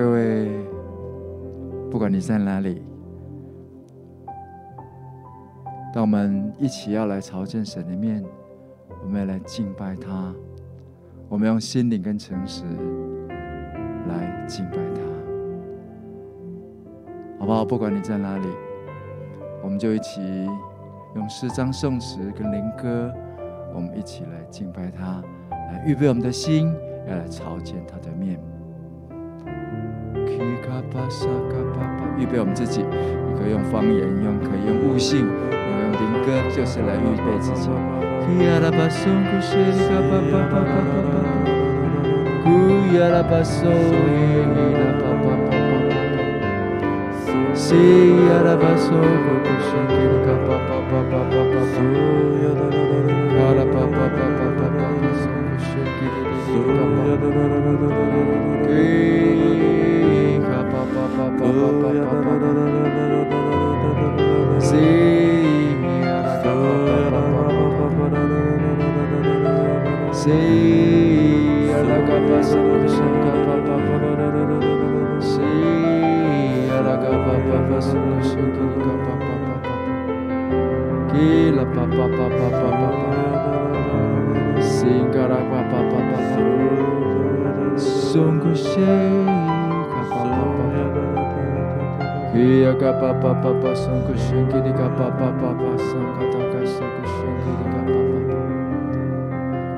各位，不管你在哪里，当我们一起要来朝见神的面，我们要来敬拜他，我们用心灵跟诚实来敬拜他，好不好？不管你在哪里，我们就一起用诗章、颂词跟灵歌，我们一起来敬拜他，来预备我们的心，要来朝见他的面。预备我们自己，你可以用方言，用可以用悟性，用用灵歌，就是来预备自己。Kila pa capa pa pa pa pa pa Singara pa pa pa pa pa Sungu capa pa pa pa capa Kia ka pa capa pa pa Sungu capa di ka pa capa pa pa Sangata capa sungu shingi di ka pa pa pa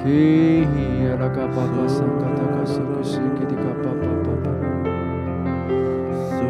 Kia ra ka pa pa Sangata ka sungu shingi di ka pa cap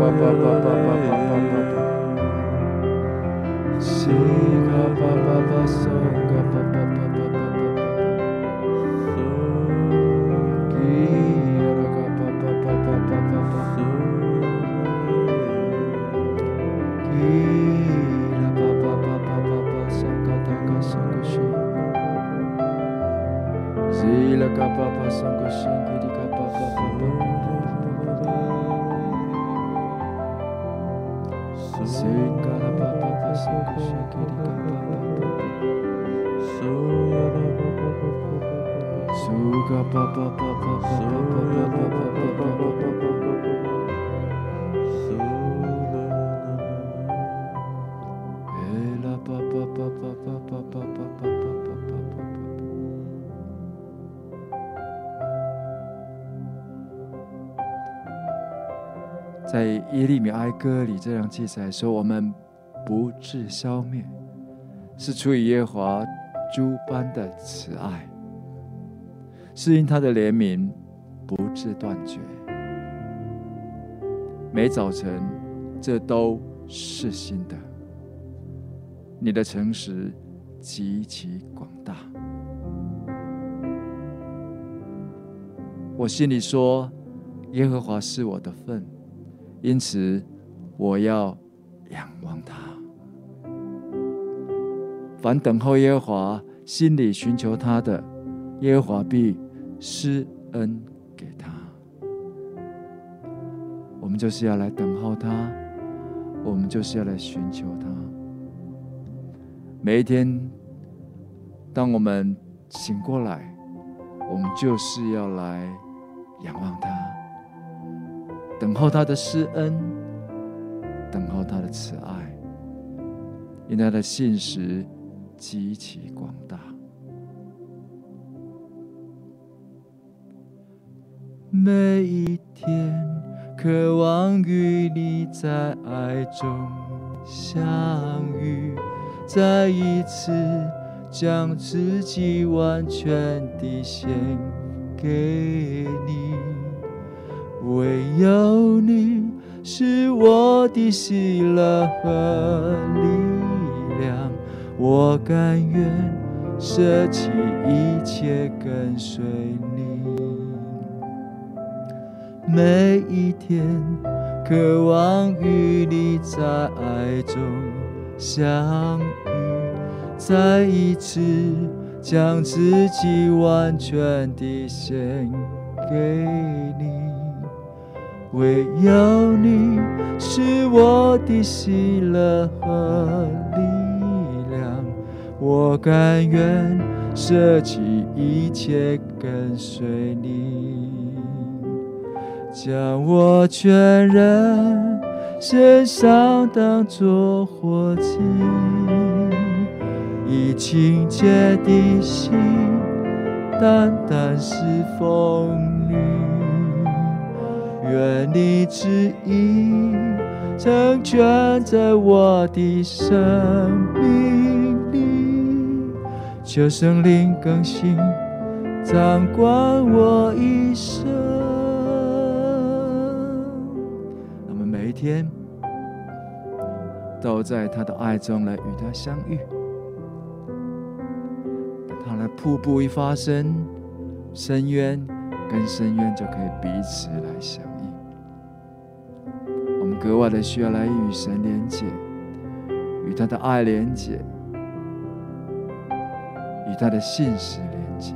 ba ba ba ba ba ba. 在耶利米哀歌里这样记载说：“我们不至消灭，是出于耶和华诸般的慈爱，是因他的怜悯不至断绝。每早晨，这都是新的。你的诚实极其广大。”我心里说：“耶和华是我的份。”因此，我要仰望他。凡等候耶和华、心里寻求他的，耶和华必施恩给他。我们就是要来等候他，我们就是要来寻求他。每一天，当我们醒过来，我们就是要来仰望他。等候他的施恩，等候他的慈爱，因他的信实极其广大。每一天渴望与你在爱中相遇，再一次将自己完全地献给你。唯有你是我的喜乐和力量，我甘愿舍弃一切跟随你。每一天，渴望与你在爱中相遇，再一次将自己完全地献给你。唯有你是我的喜乐和力量，我甘愿舍弃一切跟随你，将我全人献上当作活祭，以清洁的心单单侍奉。愿你旨意成全在我的生命里，求圣灵更新掌管我一生。我们每一天都在他的爱中来与他相遇，他的瀑布一发生，深渊跟深渊就可以彼此来相。格外的需要来与神连接，与他的爱连接，与他的信实连接。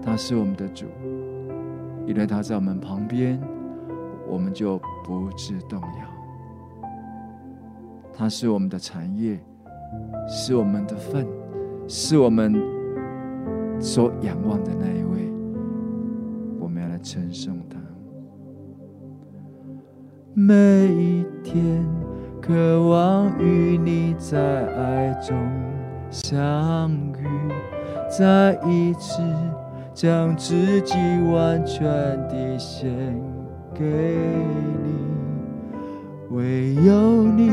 他是我们的主，因为他在我们旁边，我们就不致动摇。他是我们的产业，是我们的份，是我们所仰望的那一位。我们要来称颂。每一天，渴望与你在爱中相遇，再一次将自己完全地献给你。唯有你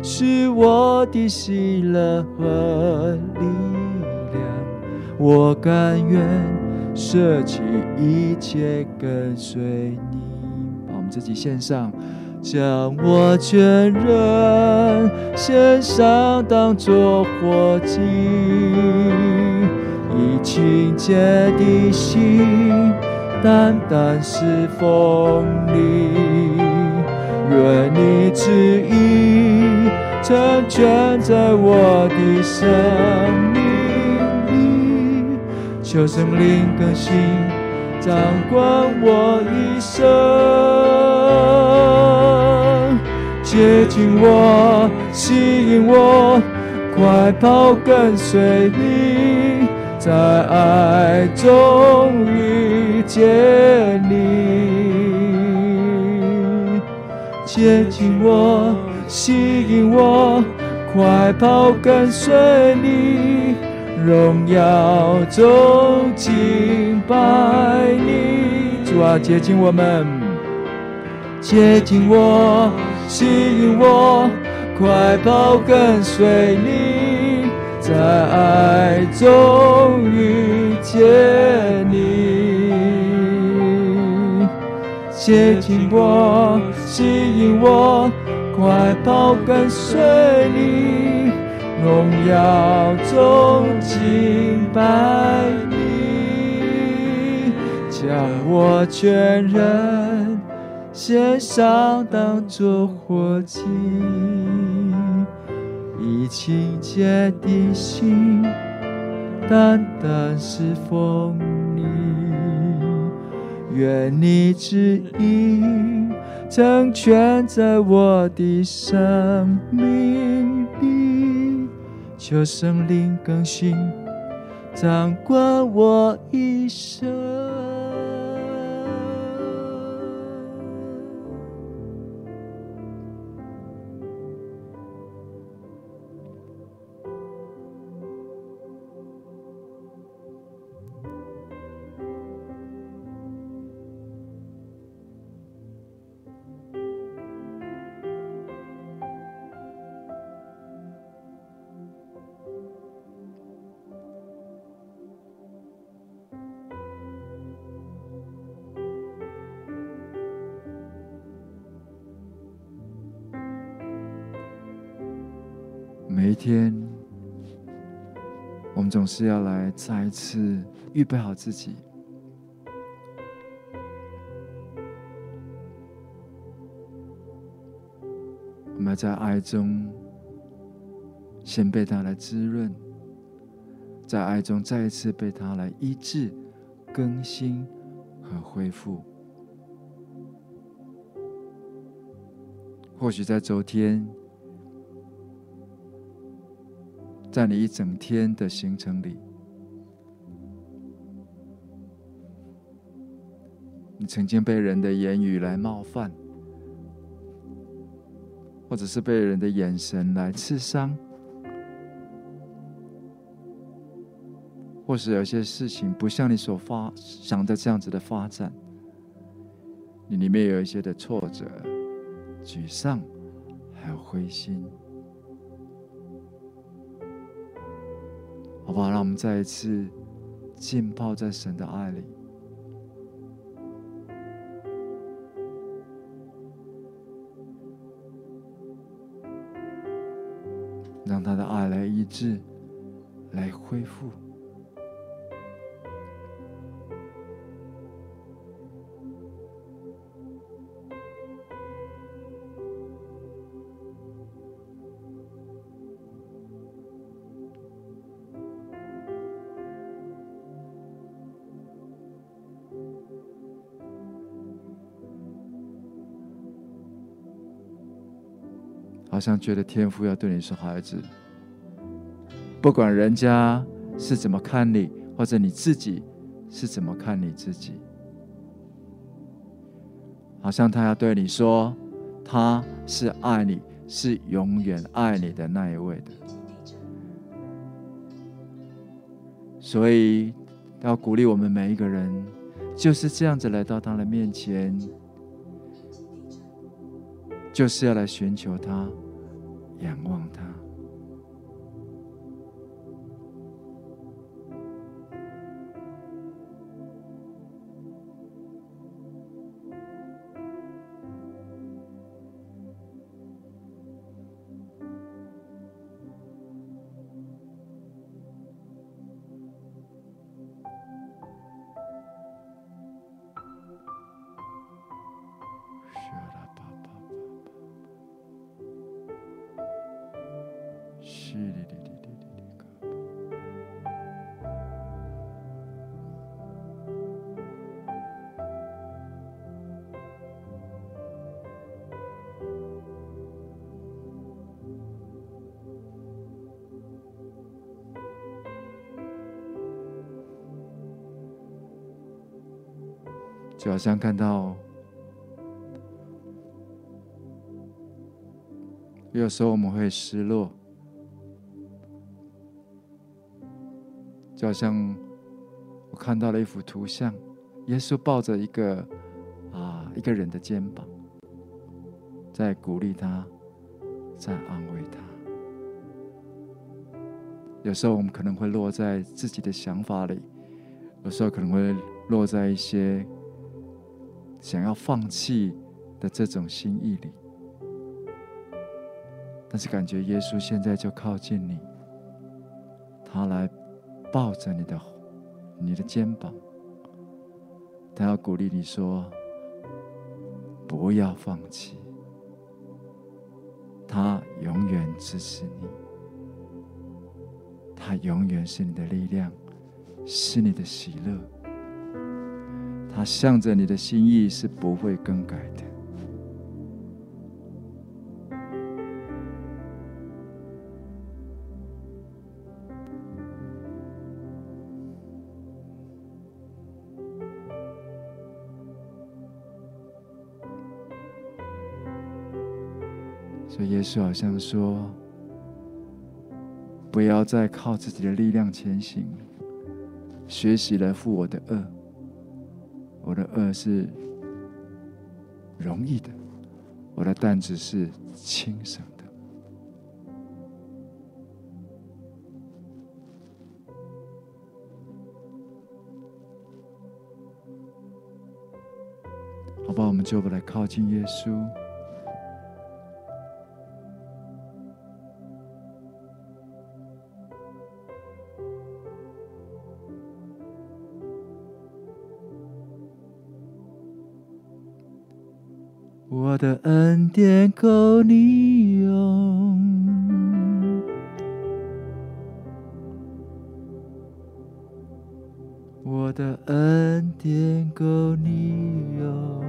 是我的喜乐和力量，我甘愿舍弃一切跟随你。把我们自己献上。将我全人献上，当作活祭，以清洁的心，单单是奉你。愿你旨意成全在我的生命里，求圣灵更新掌管我一生。接近我，吸引我，快跑跟随你，在爱中遇见你。接近我，吸引我，快跑跟随你，荣耀中敬拜你。主啊，接近我们，接近我。吸引我，快跑跟随你，在爱中遇见你。接近我，吸引我，快跑跟随你，荣耀中敬拜你，将我全人。献上当作火祭，以清洁的心，单单是奉你。愿你旨意成全在我的生命里，求圣灵更新掌管我一生。天，我们总是要来再一次预备好自己。我们要在爱中，先被他来滋润，在爱中再一次被他来医治、更新和恢复。或许在昨天，在你一整天的行程里，你曾经被人的言语来冒犯，或者是被人的眼神来刺伤，或是有些事情不像你所发想的这样子的发展，你里面有一些的挫折、沮丧，还有灰心。好吧？让我们再一次浸泡在神的爱里，让他的爱来医治，来恢复。好像觉得天父要对你说：“孩子，不管人家是怎么看你，或者你自己是怎么看你自己，好像他要对你说，他是爱你，是永远爱你的那一位的。所以要鼓励我们每一个人，就是这样子来到他的面前，就是要来寻求他。”仰望他。就好像看到，有时候我们会失落，就好像我看到了一幅图像，耶稣抱着一个啊一个人的肩膀，在鼓励他，在安慰他。有时候我们可能会落在自己的想法里，有时候可能会落在一些。想要放弃的这种心意里，但是感觉耶稣现在就靠近你，他来抱着你的你的肩膀，他要鼓励你说：“不要放弃，他永远支持你，他永远是你的力量，是你的喜乐。”他向着你的心意是不会更改的，所以耶稣好像说：“不要再靠自己的力量前行，学习来负我的轭。”我的轭是容易的，我的担子是轻省的。好吧，我们就来靠近耶稣，的恩典够你用，我的恩典够你用，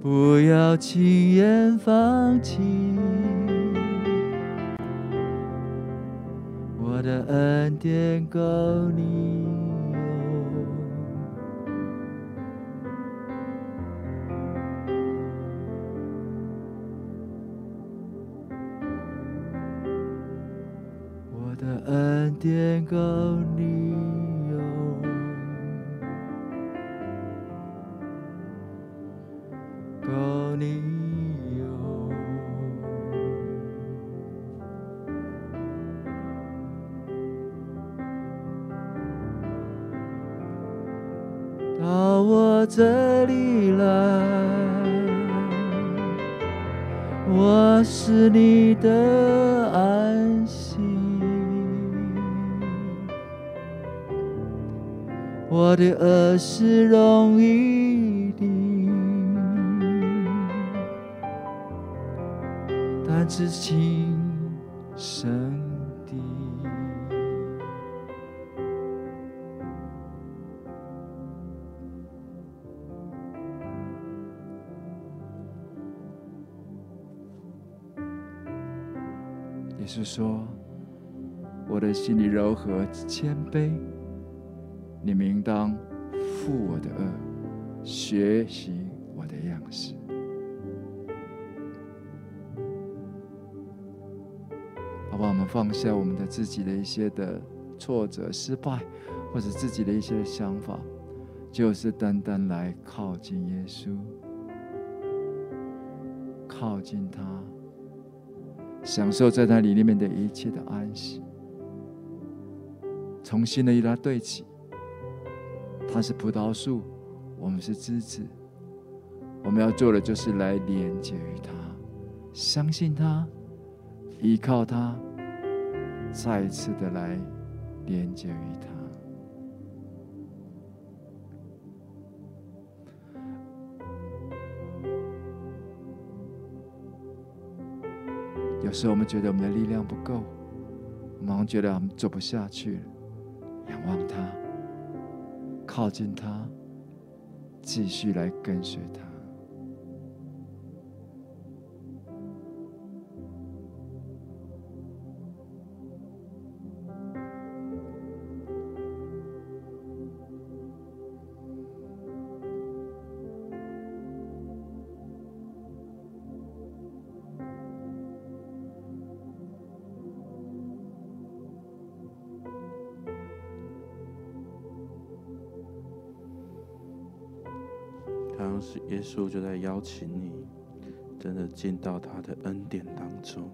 不要轻我是你的安息。我的恶是容易的，但是情深是说，我的心里柔和谦卑。你们应当负我的恶，学习我的样式。好吧，我们放下我们的自己的一些的挫折、失败，或者自己的一些想法，就是单单来靠近耶稣，靠近他，享受在他里面的一切的安息，重新的与他对齐。他是葡萄树，我们是枝子。我们要做的就是来连接于他，相信他，依靠他，再一次的来连接于他。有时候我们觉得我们的力量不够，我们觉得我们走不下去了，仰望他。靠近他，继续来跟随他。是耶稣就在邀请你，真的进到他的恩典当中。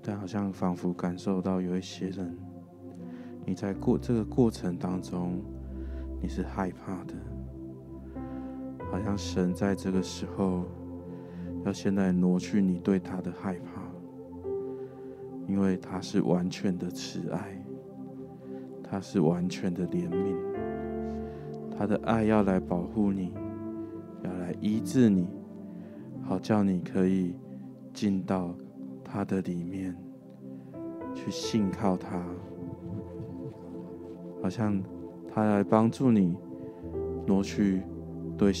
但好像仿佛感受到有一些人，你在过这个过程当中，你是害怕的。好像神在这个时候，要现在挪去你对他的害怕，因为他是完全的慈爱，他是完全的怜悯，他的爱要来保护你。要来医治你，好叫你可以进到他的里面去信靠他，好像他来帮助你挪去对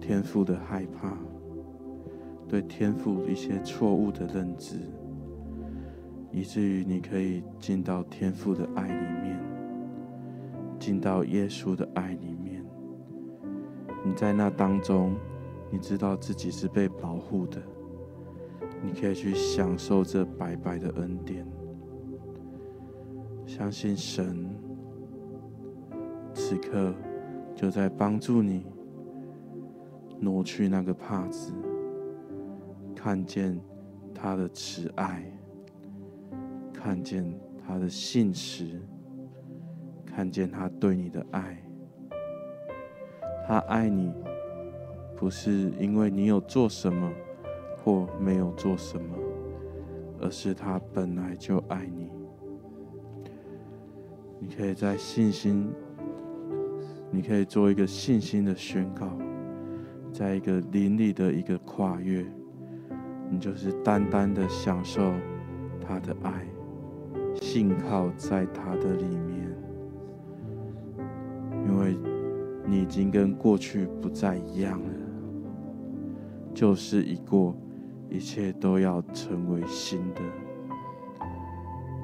天赋的害怕，对天赋一些错误的认知，以至于你可以进到天赋的爱里面，进到耶稣的爱里面。在那当中，你知道自己是被保护的，你可以去享受这白白的恩典。相信神此刻就在帮助你挪去那个帕子，看见他的慈爱，看见他的信实，看见他对你的爱。他爱你，不是因为你有做什么或没有做什么，而是他本来就爱你。你可以在信心你可以做一个信心的宣告，在一个灵里的一个跨越，你就是单单的享受他的爱，信靠在他的里面，因为你已经跟过去不再一样了，旧事已过，一切都要成为新的。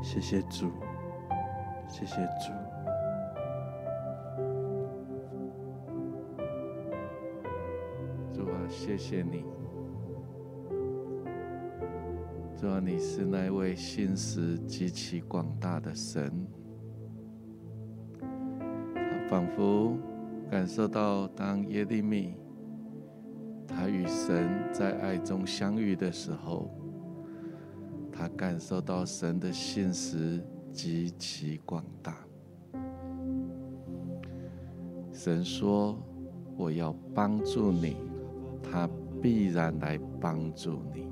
谢谢主，谢谢主。主啊谢谢你，主啊，你是那位信实极其广大的神，仿佛感受到，当耶利米他与神在爱中相遇的时候，他感受到神的信实极其广大。神说：“我要帮助你。”他必然来帮助你。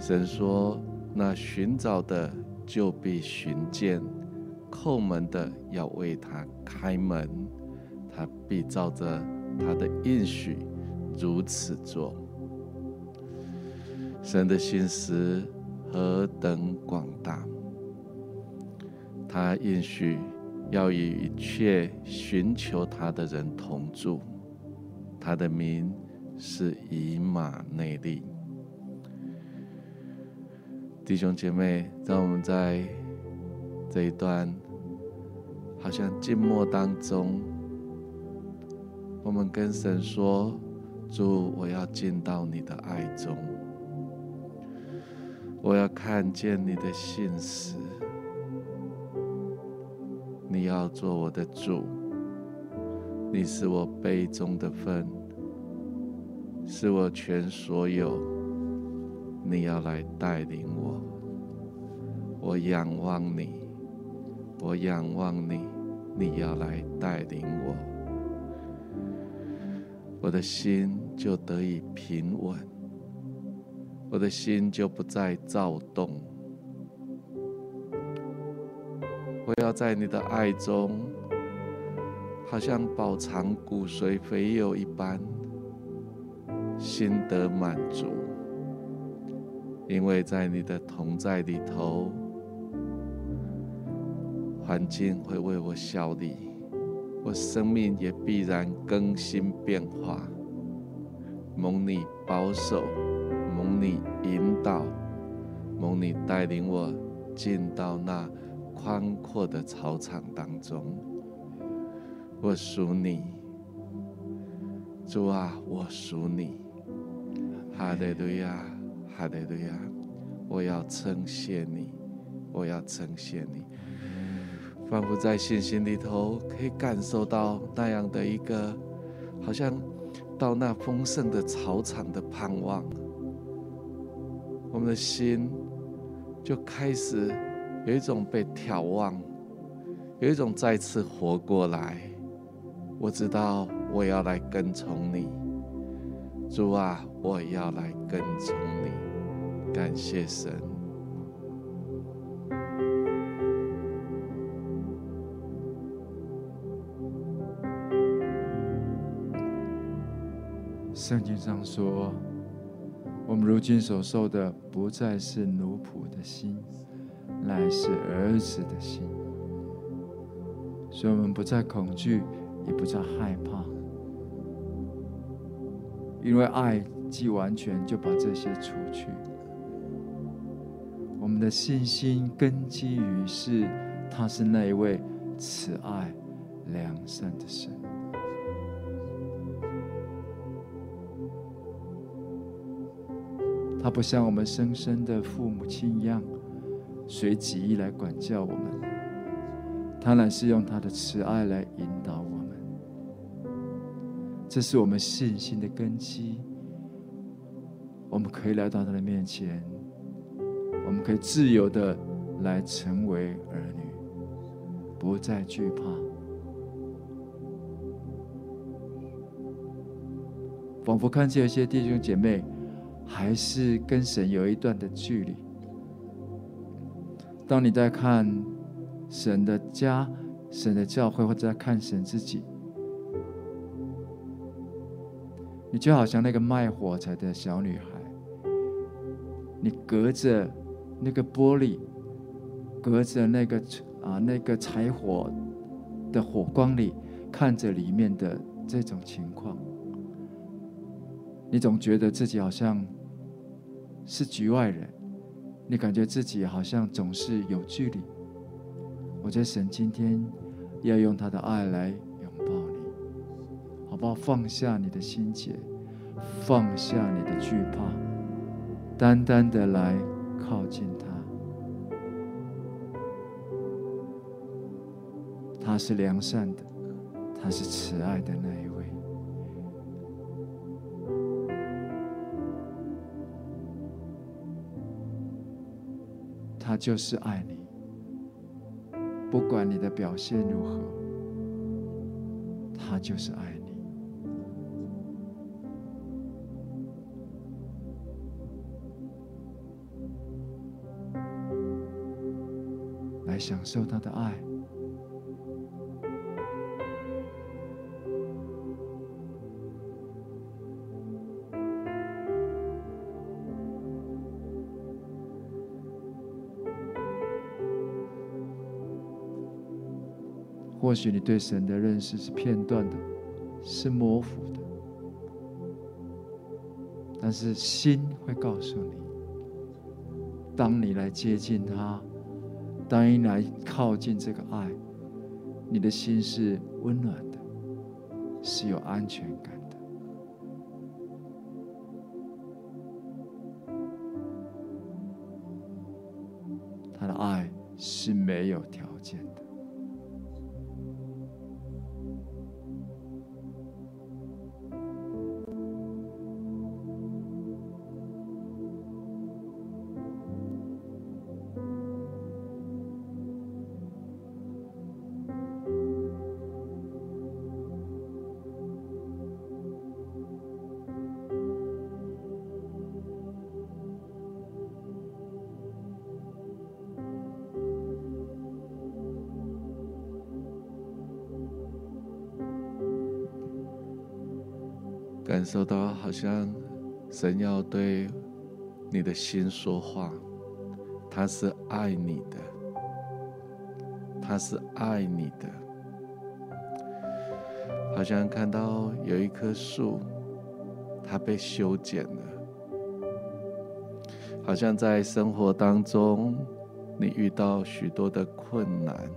神说：“那寻找的就必寻见，叩门的要为他开门，他必照着他的应许如此做。”神的心思何等广大！他应许要与一切寻求他的人同住。他的名是以马内利。弟兄姐妹，让我们在这一段好像静默当中，我们跟神说：“主，我要进到你的爱中，我要看见你的信实，你要做我的主。”你是我杯中的分，是我全所有。你要来带领我，我仰望你，我仰望你。你要来带领我，我的心就得以平稳，我的心就不再躁动。我要在你的爱中。好像饱尝骨髓肥油一般，心得满足，因为在你的同在里头，环境会为我效力，我生命也必然更新变化。蒙你保守，蒙你引导，蒙你带领我进到那宽阔的草场当中。我属你，主啊，我属你，哈利路亚，哈利路亚！我要称谢你，我要称谢你，仿佛在信心里头可以感受到那样的一个，好像到那丰盛的草场的盼望，我们的心就开始有一种被眺望，有一种再次活过来。我知道我要来跟从你，主啊，我要来跟从你，感谢神。圣经上说，我们如今所受的不再是奴仆的心，乃是儿子的心，所以我们不再恐惧。也不再害怕，因为爱既完全，就把这些除去。我们的信心根基于是，他是那一位慈爱良善的神。他不像我们生身的父母亲一样，随己意来管教我们，他乃是用他的慈爱来引导我们。这是我们信心的根基，我们可以来到他的面前，我们可以自由的来成为儿女，不再惧怕。仿佛看见一些弟兄姐妹还是跟神有一段的距离。当你在看神的家神的教会，或者在看神自己，你就好像那个卖火柴的小女孩，你隔着那个玻璃，隔着那个啊那个柴火的火光里，看着里面的这种情况，你总觉得自己好像是局外人，你感觉自己好像总是有距离。我觉得神今天要用他的爱来拥抱你，好不好？放下你的心结，放下你的惧怕，单单的来靠近他。他是良善的，他是慈爱的那一位，他就是爱你。不管你的表现如何，他就是爱你。来享受他的爱。或许你对神的认识是片段的，是模糊的，但是心会告诉你：当你来接近他，当你来靠近这个爱，你的心是温暖的，是有安全感的。他的爱是没有条件的。感受到好像神要对你的心说话，他是爱你的，他是爱你的。好像看到有一棵树，它被修剪了。好像在生活当中，你遇到许多的困难，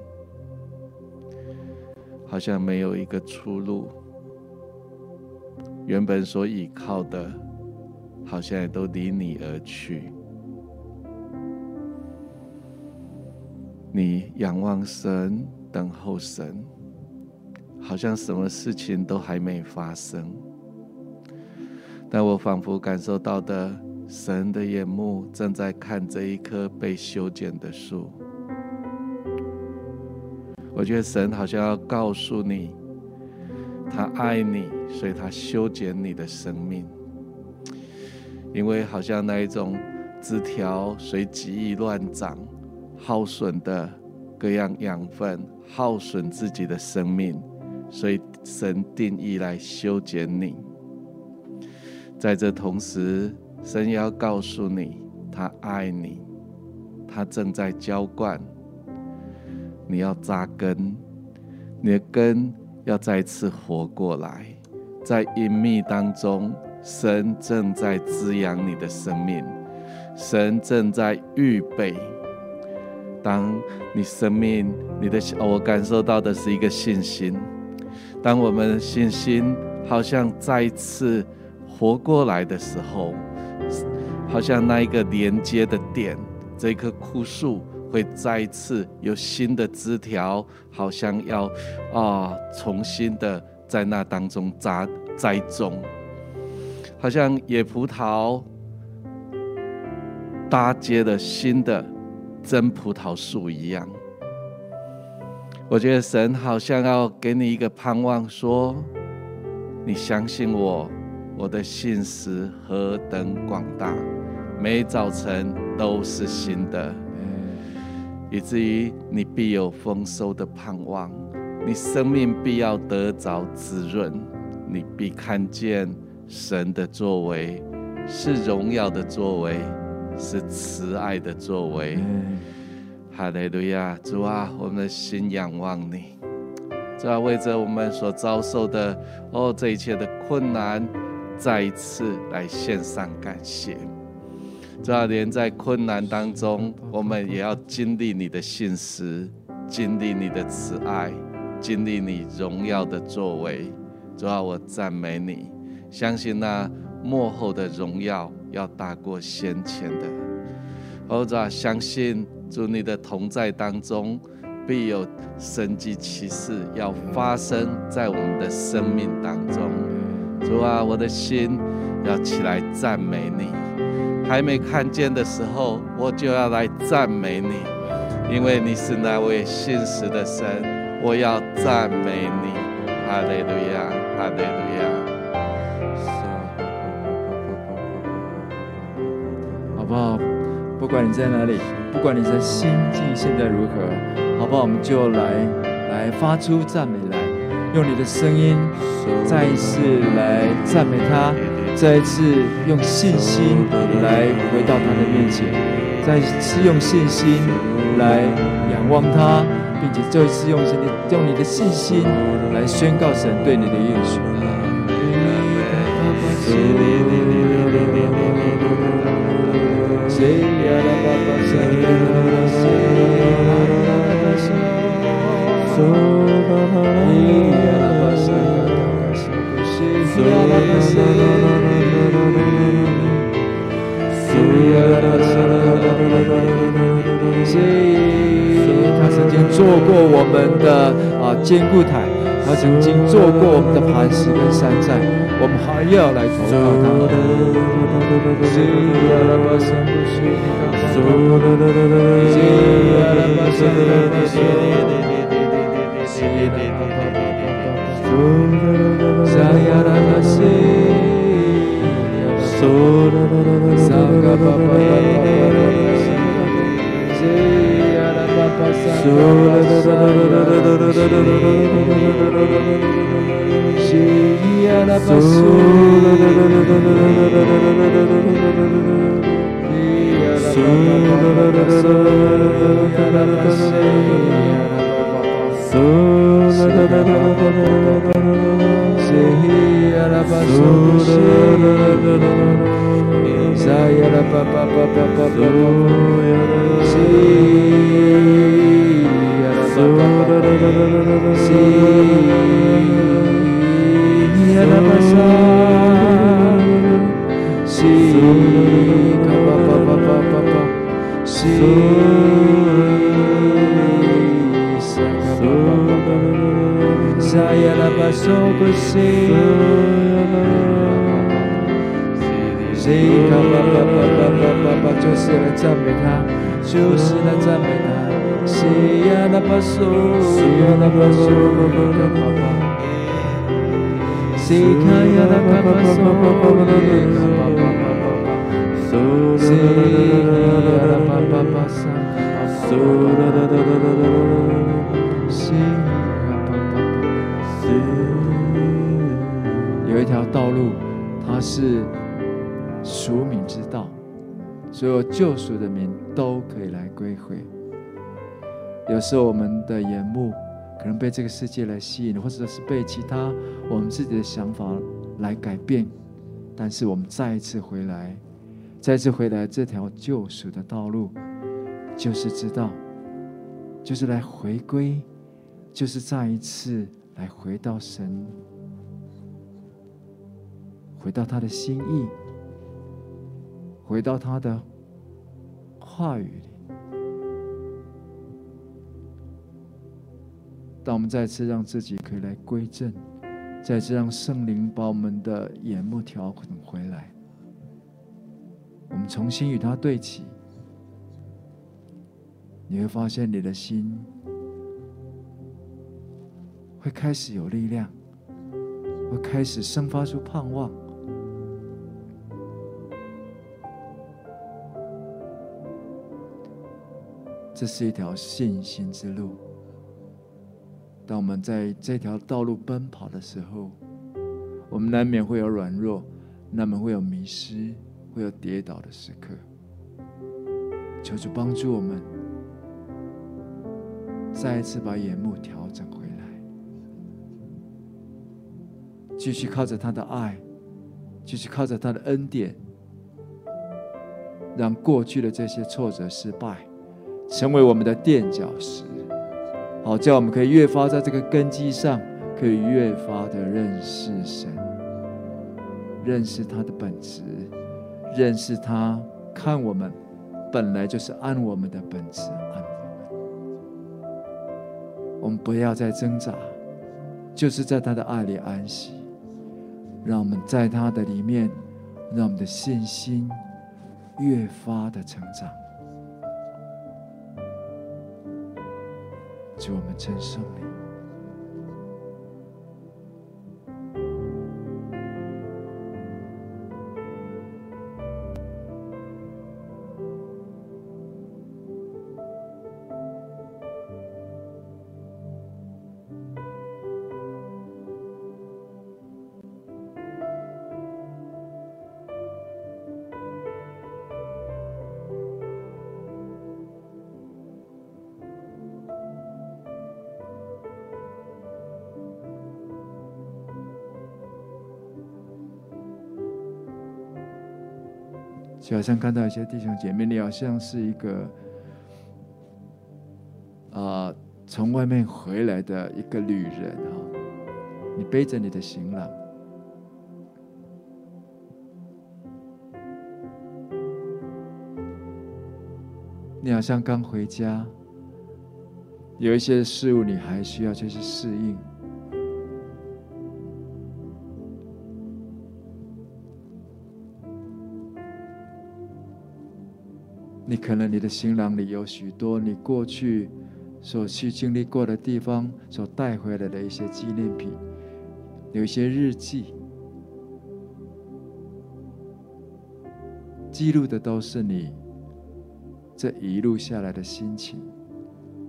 好像没有一个出路。原本所倚靠的，好像也都离你而去。你仰望神，等候神，好像什么事情都还没发生。但我仿佛感受到的，神的眼目正在看这一棵被修剪的树。我觉得神好像要告诉你。他爱你，所以他修剪你的生命。因为好像那一种枝条随己意乱长，耗损的各样养分，耗损自己的生命，所以神定义来修剪你。在这同时，神也要告诉你，他爱你，他正在浇灌，你要扎根，你的根。要再次活过来，在隐秘当中，神正在滋养你的生命，神正在预备。当你生命，你的我感受到的是一个信心。当我们信心好像再次活过来的时候，好像那一个连接的点，这棵枯树。会再一次有新的枝条，好像要啊重新的在那当中扎栽种，好像野葡萄搭接了新的真葡萄树一样。我觉得神好像要给你一个盼望，说你相信我，我的信实何等广大，每早晨都是新的。以至于你必有丰收的盼望，你生命必要得着滋润，你必看见神的作为是荣耀的作为，是慈爱的作为。哈利路亚，主啊，我们的心仰望你，主啊，为着我们所遭受的哦这一切的困难，再一次来献上感谢。主啊，连在困难当中，我们也要经历你的信实，经历你的慈爱，经历你荣耀的作为。主啊，我赞美你，相信那末后的荣耀要大过先前的。哦，主啊，相信主你的同在当中，必有神迹奇事要发生在我们的生命当中。主啊，我的心要起来赞美你。还没看见的时候，我就要来赞美你，因为你是那位信实的神。我要赞美你，哈利路亚，哈利路亚。好不好？不管你在哪里，不管你的心境现在如何，好不好？我们就来来发出赞美来，用你的声音再一次来赞美他。再一次用信心来回到他的面前，再一次用信心来仰望他，并且再一次用心用你的信心来宣告神对你的应许。他曾经做过我们的啊坚固台，他曾经做过我们的磐石跟山寨，我们还要来投靠他。就是来赞美他，就是来赞美他。西呀那巴苏，西呀那巴苏，卡巴巴。西卡呀那卡巴苏，卡巴巴巴巴巴。西呀是赎民之道。所有救赎的民都可以来归回。有时候我们的眼目可能被这个世界来吸引，或者是被其他我们自己的想法来改变。但是我们再一次回来，再次回来，这条救赎的道路，就是知道，就是来回归，就是再一次来回到神，回到他的心意，回到他的。话语里，当我们再次让自己可以来归正，再次让圣灵把我们的眼目调整回来，我们重新与他对齐，你会发现你的心会开始有力量，会开始生发出盼望。这是一条信心之路。当我们在这条道路奔跑的时候，我们难免会有软弱，难免会有迷失，会有跌倒的时刻。求主帮助我们，再一次把眼目调整回来，继续靠着他的爱，继续靠着他的恩典，让过去的这些挫折、失败，成为我们的垫脚石。好，叫我们可以越发在这个根基上，可以越发的认识神，认识他的本质，认识他看我们。本来就是按我们的本质按我们，我们不要再挣扎，就是在他的爱里安息。让我们在他的里面，让我们的信心越发的成长。求我们战胜你。就好像看到一些弟兄姐妹，你好像是一个啊、从外面回来的一个旅人啊，你背着你的行囊，你好像刚回家，有一些事物你还需要去适应。可能你的行囊里有许多你过去所去经历过的地方所带回来的一些纪念品，有一些日记，记录的都是你这一路下来的心情，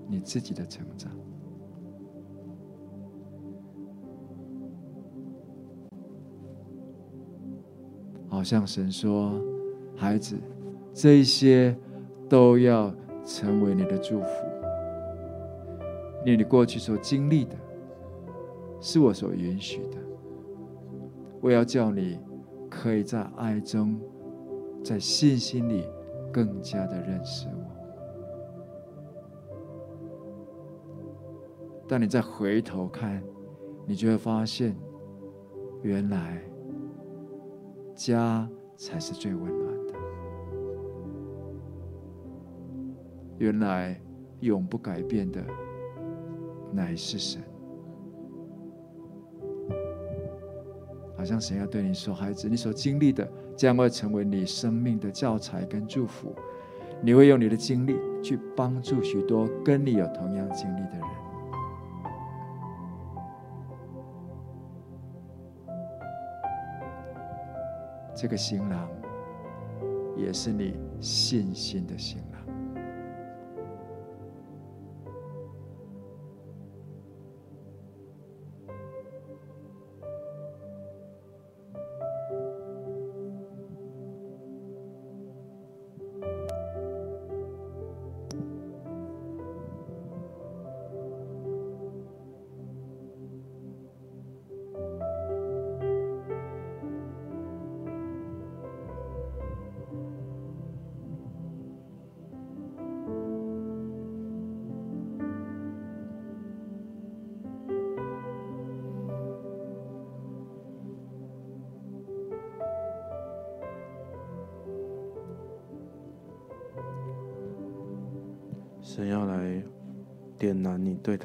你自己的成长。好像神说，孩子，这些。都要成为你的祝福，因为你过去所经历的，是我所允许的。我要叫你可以在爱中，在信心里更加的认识我。当你再回头看，你就会发现，原来家才是最温暖。原来永不改变的乃是神，好像神要对你说：“孩子，你所经历的将会成为你生命的教材跟祝福。你会用你的经历去帮助许多跟你有同样经历的人。这个行囊也是你信心的行囊。”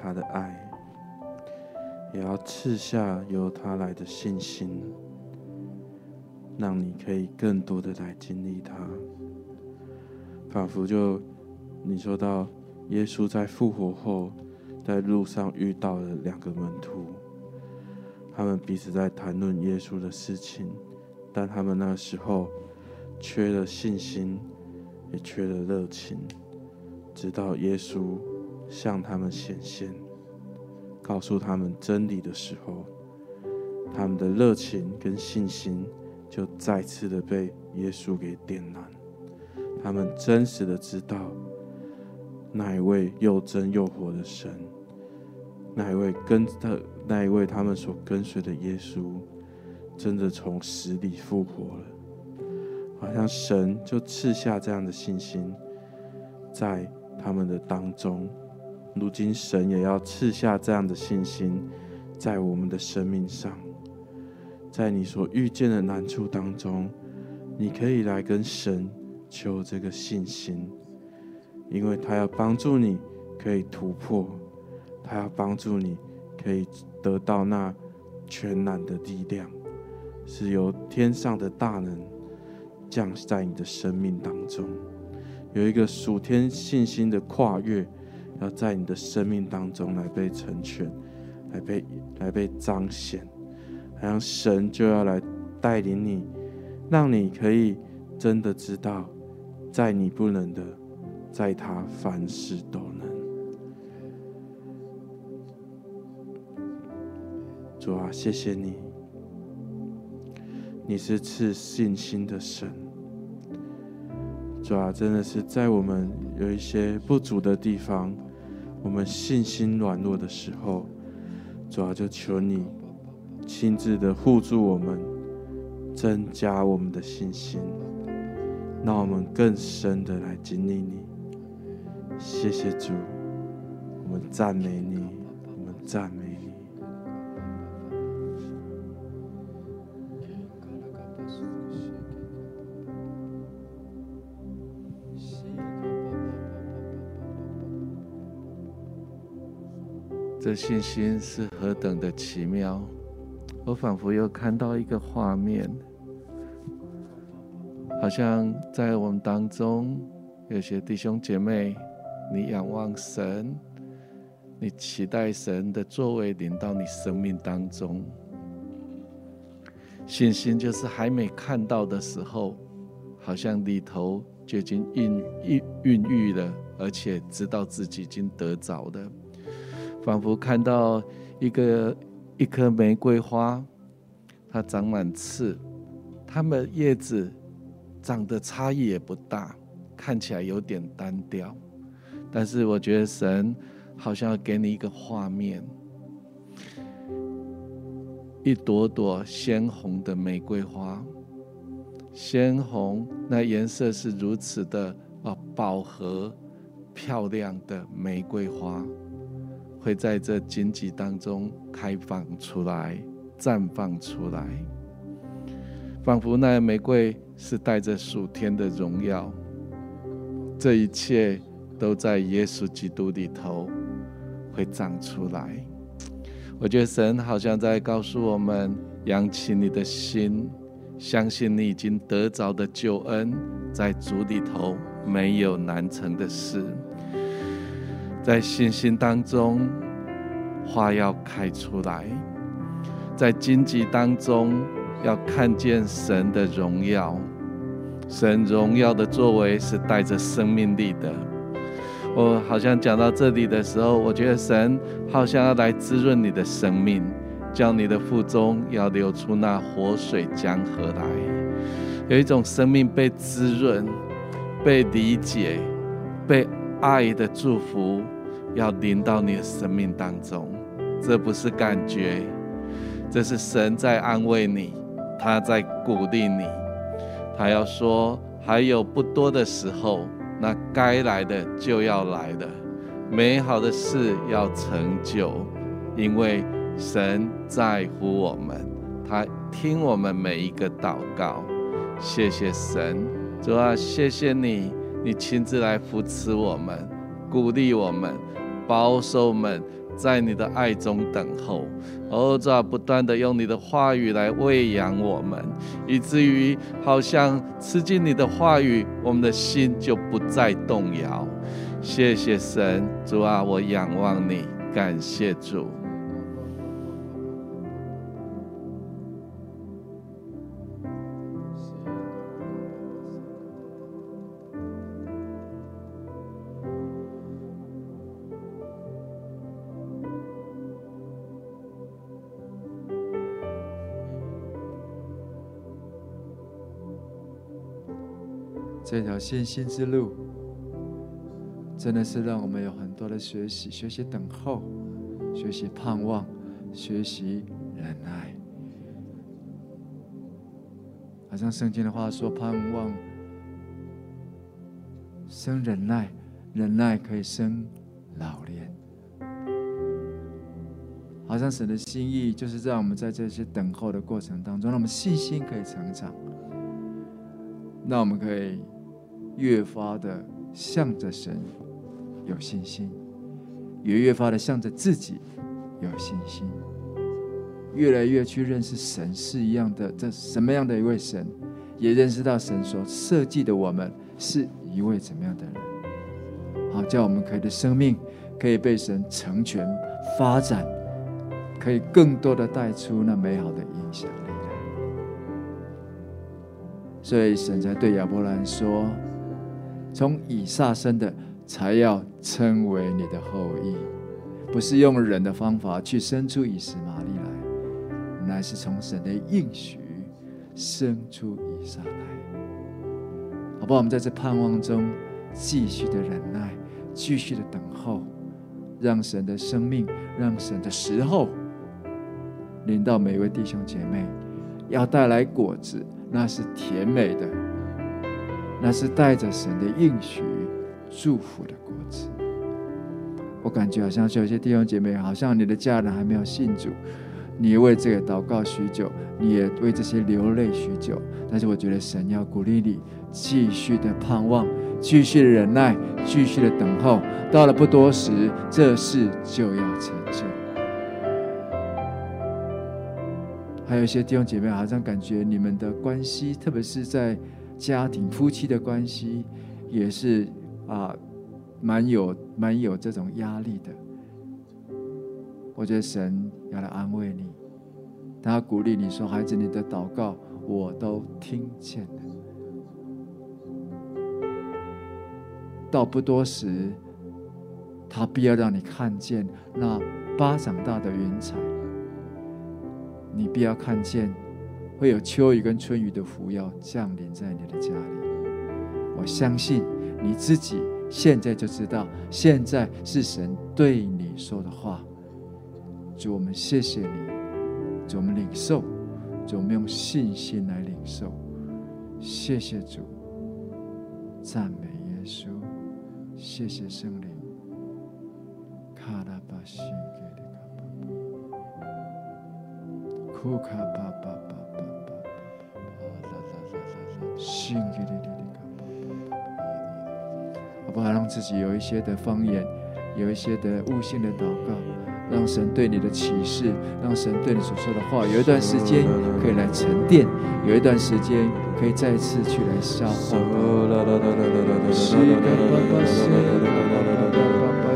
他的爱，也要赐下由他来的信心，让你可以更多的来经历他。仿佛就你说到耶稣在复活后，在路上遇到了两个门徒，他们彼此在谈论耶稣的事情，但他们那时候缺了信心，也缺了热情。直到耶稣向他们显现，告诉他们真理的时候，他们的热情跟信心就再次的被耶稣给点燃。他们真实的知道，那一位又真又活的神，那一位跟的那一位他们所跟随的耶稣，真的从死里复活了。好像神就赐下这样的信心，在他们的当中。如今神也要赐下这样的信心，在我们的生命上，在你所遇见的难处当中，你可以来跟神求这个信心，因为他要帮助你可以突破，他要帮助你可以得到那全然的力量，是由天上的大能。降在你的生命当中，有一个属天信心的跨越，要在你的生命当中来被成全，来被来被彰显，好像神就要来带领你，让你可以真的知道，在你不能的，在他凡事都能。主啊，谢谢你。你是赐信心的神，主啊，真的是在我们有一些不足的地方，我们信心软弱的时候，主要，就求你亲自的护住我们，增加我们的信心，让我们更深的来经历你。谢谢主，我们赞美你，我们赞美。这信心是何等的奇妙！我仿佛又看到一个画面，好像在我们当中有些弟兄姐妹，你仰望神，你期待神的作为临到你生命当中。信心就是还没看到的时候，好像里头就已经孕孕孕育了，而且知道自己已经得着了。仿佛看到一个一颗玫瑰花，它长满刺，它们叶子长得差异也不大，看起来有点单调。但是我觉得神好像要给你一个画面，一朵朵鲜红的玫瑰花，鲜红那颜色是如此的啊饱和漂亮的玫瑰花。会在这荆棘当中开放出来，绽放出来，仿佛那玫瑰是带着属天的荣耀。这一切都在耶稣基督里头会长出来。我觉得神好像在告诉我们：扬起你的心，相信你已经得着的救恩，在主里头没有难成的事。在信心当中，花要开出来；在荆棘当中，要看见神的荣耀。神荣耀的作为是带着生命力的。我好像讲到这里的时候，我觉得神好像要来滋润你的生命，叫你的腹中要流出那活水江河来。有一种生命被滋润、被理解、被爱的祝福。要临到你的生命当中，这不是感觉，这是神在安慰你，他在鼓励你，他要说还有不多的时候，那该来的就要来了，美好的事要成就，因为神在乎我们，他听我们每一个祷告。谢谢神，主啊，谢谢你，你亲自来扶持我们，鼓励我们。保守们在你的爱中等候，哦，主啊，不断的用你的话语来喂养我们，以至于好像吃进你的话语，我们的心就不再动摇。谢谢神，主啊，我仰望你，感谢主。这条信心之路，真的是让我们有很多的学习，学习等候，学习盼望，学习忍耐。好像圣经的话说：“盼望生忍耐，忍耐可以生老练。”好像神的心意就是让我们在这些等候的过程当中，让我们信心可以成长，那我们可以越发的向着神有信心，也越发的向着自己有信心，越来越去认识神是一样的，这什么样的一位神，也认识到神所设计的我们是一位怎么样的人，好，叫我们可以的生命可以被神成全发展。可以更多的带出那美好的影响力来，所以神才对亚伯兰说：“从以撒生的才要称为你的后裔，不是用人的方法去生出以实玛利来，乃是从神的应许生出以撒来。”好不好？我们在这盼望中继续的忍耐，继续的等候，让神的生命，让神的时候。临到每一位弟兄姐妹，要带来果子，那是甜美的，那是带着神的应许、祝福的果子。我感觉好像有些弟兄姐妹，好像你的家人还没有信主，你为这个祷告许久，你也为这些流泪许久。但是我觉得神要鼓励你，继续的盼望，继续的忍耐，继续的等候。到了不多时，这事就要成就。还有一些弟兄姐妹，好像感觉你们的关系，特别是在家庭夫妻的关系，也是啊，蛮有蛮有这种压力的。我觉得神要来安慰你，他鼓励你说：“孩子，你的祷告我都听见了。到不多时，他必要让你看见那巴掌大的云彩。”你必要看见，会有秋雨跟春雨的福要降临在你的家里。我相信你自己现在就知道，现在是神对你说的话。主，我们谢谢你，主，我们领受，主，我们用信心来领受。谢谢主，赞美耶稣，谢谢圣灵。卡拉巴西。呼卡巴巴巴，啦啦，心给你的卡巴巴巴，好不好？让自己有一些的方言，有一些的悟性的祷告，让神对你的启示，让神对你所说的话，有一段时间可以来沉淀，有一段时间可以再次去来消化。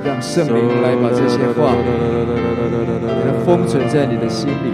让圣灵来把这些话，给它封存在你的心里。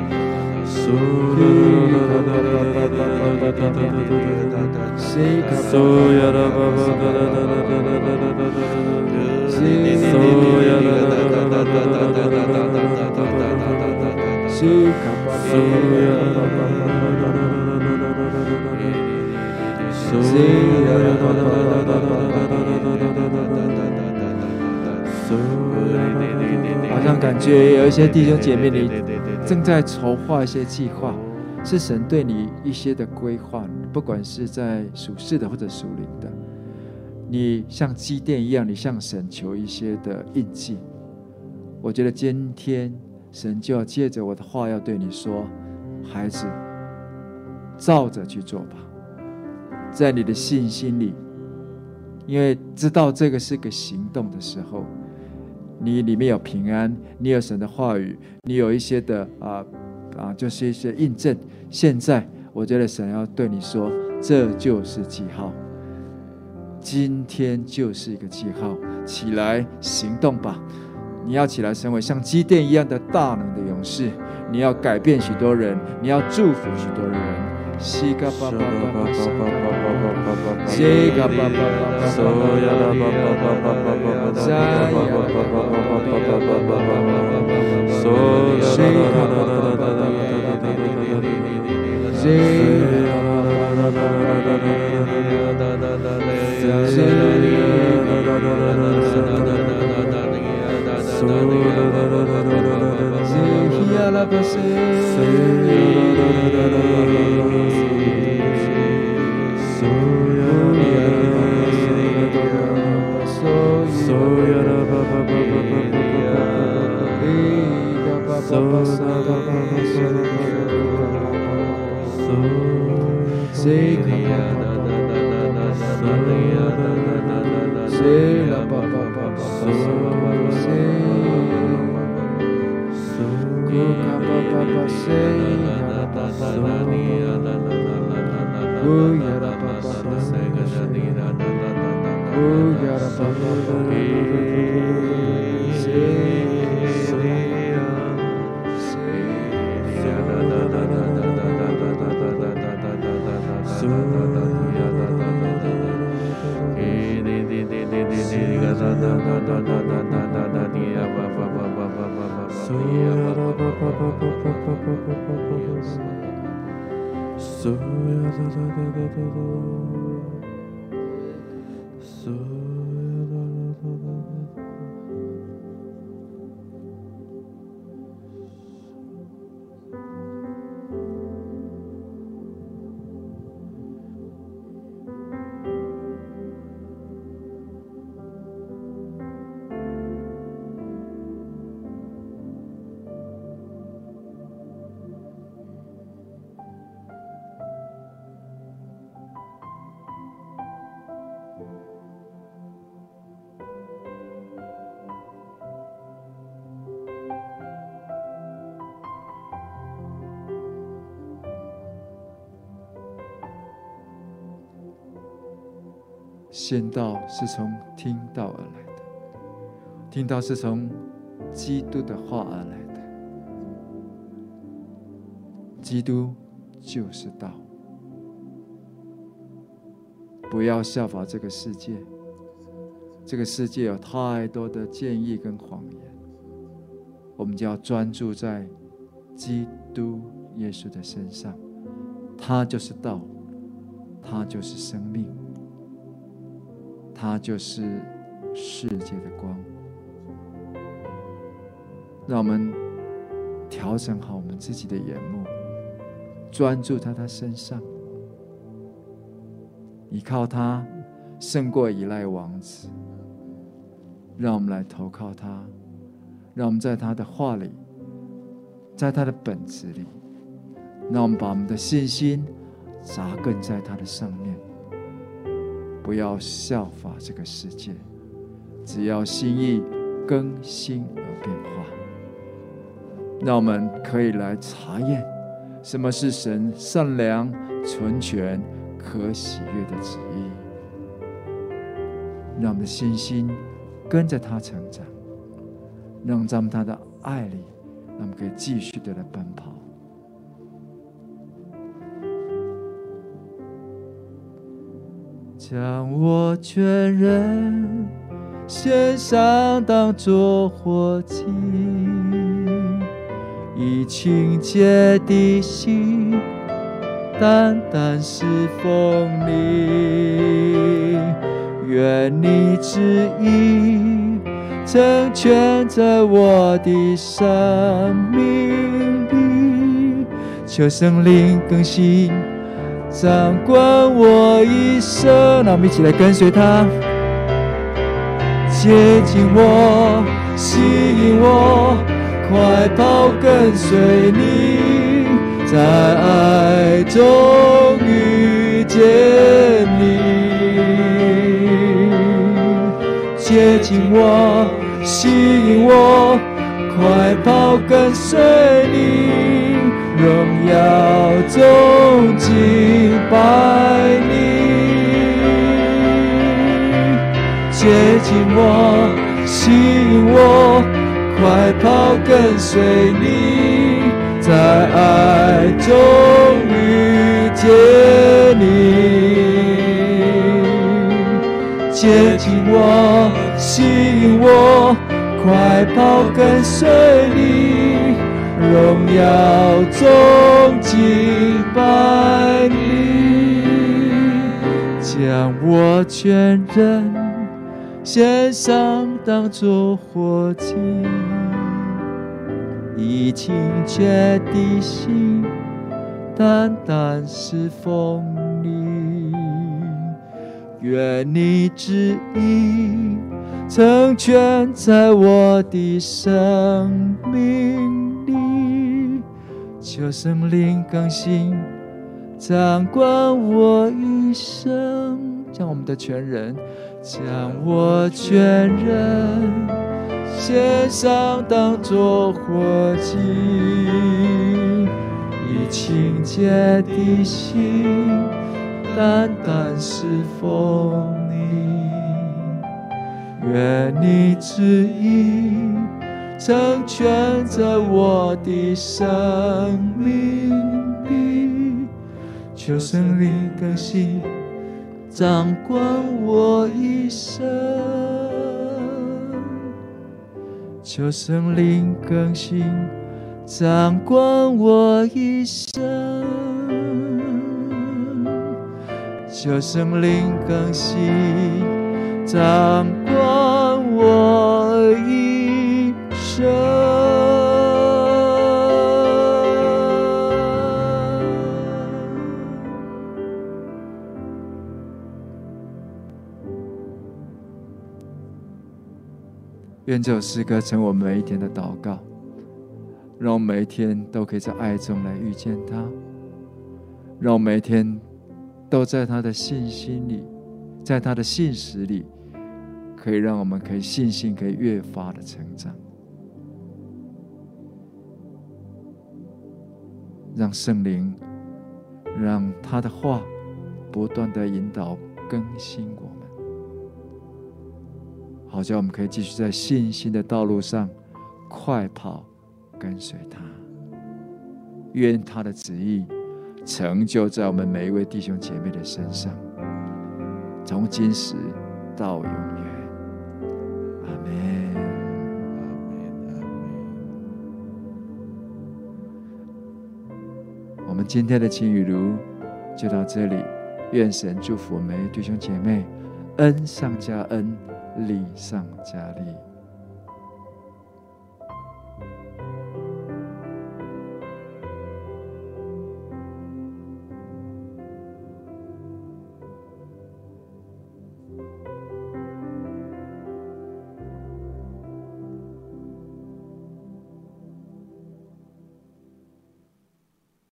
好像感觉有一些弟兄姐妹你。正在筹划一些计划，是神对你一些的规划，不管是在属世的或者属灵的，你像基甸一样，你向神求一些的印记。我觉得今天神就要借着我的话要对你说，孩子，照着去做吧，在你的信心里，因为知道这个是个行动的时候。你里面有平安，你有神的话语，你有一些的啊啊，就是一些印证。现在我觉得神要对你说，这就是记号，今天就是一个记号，起来行动吧！你要起来成为像基甸一样的大能的勇士，你要改变许多人，你要祝福许多人。Sika papa papa Sika papa papa Soya la papa papa papa Zaya papa papa papa papa Soya la papa papa papa Zaya Zehia la passe, Zehia la passe. Ooh, yeah, So 先道是从听道而来的，听道是从基督的话而来的，基督就是道。不要效法这个世界，这个世界有太多的建议跟谎言，我们就要专注在基督耶稣的身上，他就是道，他就是生命。他就是世界的光，让我们调整好我们自己的眼目，专注在他身上，依靠他胜过依赖王子。让我们来投靠他，让我们在他的话里，在他的本质里，让我们把我们的信心扎根在他的上面。不要效法这个世界，只要心意更新而变化。让我们可以来查验什么是神善良、纯全、可喜悦的旨意。让我们的信心跟着他成长，让咱们他的爱里，让我们可以继续的来奔跑。将我全人献上，当作活祭，以清洁的心，单单侍奉你。愿你旨意成全在我的生命里，求圣灵更新。掌管我一生，那我们一起来跟随他，接近我，吸引我，快跑跟随你，在爱中遇见你，接近我，吸引我，快跑跟随你。荣耀中敬拜你接近我吸引我快跑跟随你在爱中遇见你接近我吸引我快跑跟随你荣耀中敬拜你，将我全人献上，当作活祭。以清洁的心，单单侍奉你。愿你旨意成全在我的生命里，求圣灵更新掌管我一生，将我们的全人，将我全人。献上当作活祭，以清洁的心，单单侍奉。愿你旨意成全在我的生命里，求圣灵更新掌管我一生。求圣灵更新，掌管我一生；求圣灵更新，掌管我一生。愿这首诗歌成我每一天的祷告，让我每一天都可以在爱中来遇见他，让我每一天都在他的信心里，在他的信实里，可以让我们可以信心可以越发的成长，让圣灵，让他的话不断的引导更新我们。好叫我们可以继续在信心的道路上快跑，跟随他。愿他的旨意成就在我们每一位弟兄姐妹的身上，从今时到永远。阿门。我们今天的青雨炉就到这里，愿神祝福我们弟兄姐妹，恩上加恩。利上加利。